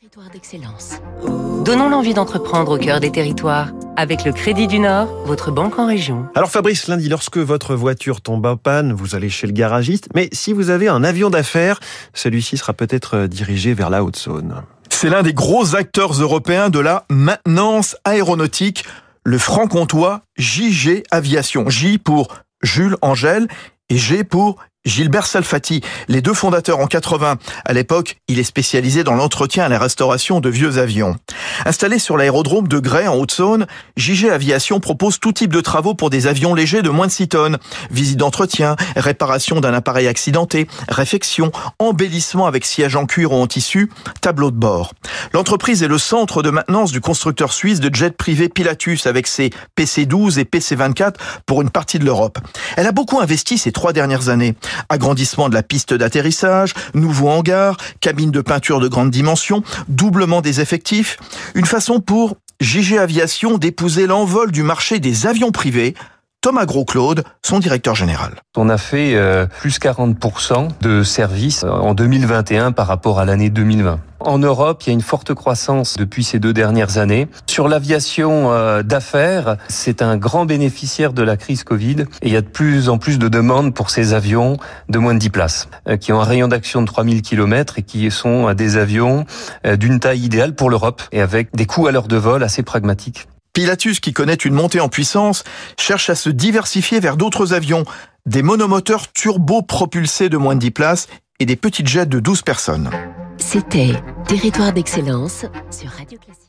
Territoire d'excellence. Donnons l'envie d'entreprendre au cœur des territoires. Avec le Crédit du Nord, votre banque en région. Alors Fabrice, lundi, lorsque votre voiture tombe en panne, vous allez chez le garagiste. Mais si vous avez un avion d'affaires, celui-ci sera peut-être dirigé vers la Haute-Saône. C'est l'un des gros acteurs européens de la maintenance aéronautique, le franc-comtois JG Aviation. J pour Jules Angèle et G pour Gilbert Salfati, les deux fondateurs en 80. À l'époque, il est spécialisé dans l'entretien et la restauration de vieux avions. Installé sur l'aérodrome de Gray en Haute-Saône, JG Aviation propose tout type de travaux pour des avions légers de moins de 6 tonnes. Visite d'entretien, réparation d'un appareil accidenté, réfection, embellissement avec siège en cuir ou en tissu, tableau de bord. L'entreprise est le centre de maintenance du constructeur suisse de jet privé Pilatus avec ses PC-12 et PC-24 pour une partie de l'Europe. Elle a beaucoup investi ces trois dernières années. Agrandissement de la piste d'atterrissage, nouveau hangar, cabine de peinture de grande dimension, doublement des effectifs. Une façon pour JG Aviation d'épouser l'envol du marché des avions privés Thomas Gros-Claude, son directeur général. On a fait euh, plus 40% de services en 2021 par rapport à l'année 2020. En Europe, il y a une forte croissance depuis ces deux dernières années. Sur l'aviation euh, d'affaires, c'est un grand bénéficiaire de la crise Covid et il y a de plus en plus de demandes pour ces avions de moins de 10 places, euh, qui ont un rayon d'action de 3000 km et qui sont des avions d'une taille idéale pour l'Europe et avec des coûts à l'heure de vol assez pragmatiques. Pilatus, qui connaît une montée en puissance, cherche à se diversifier vers d'autres avions, des monomoteurs turbo-propulsés de moins de 10 places et des petites jets de 12 personnes. C'était Territoire d'excellence sur Radio Classique.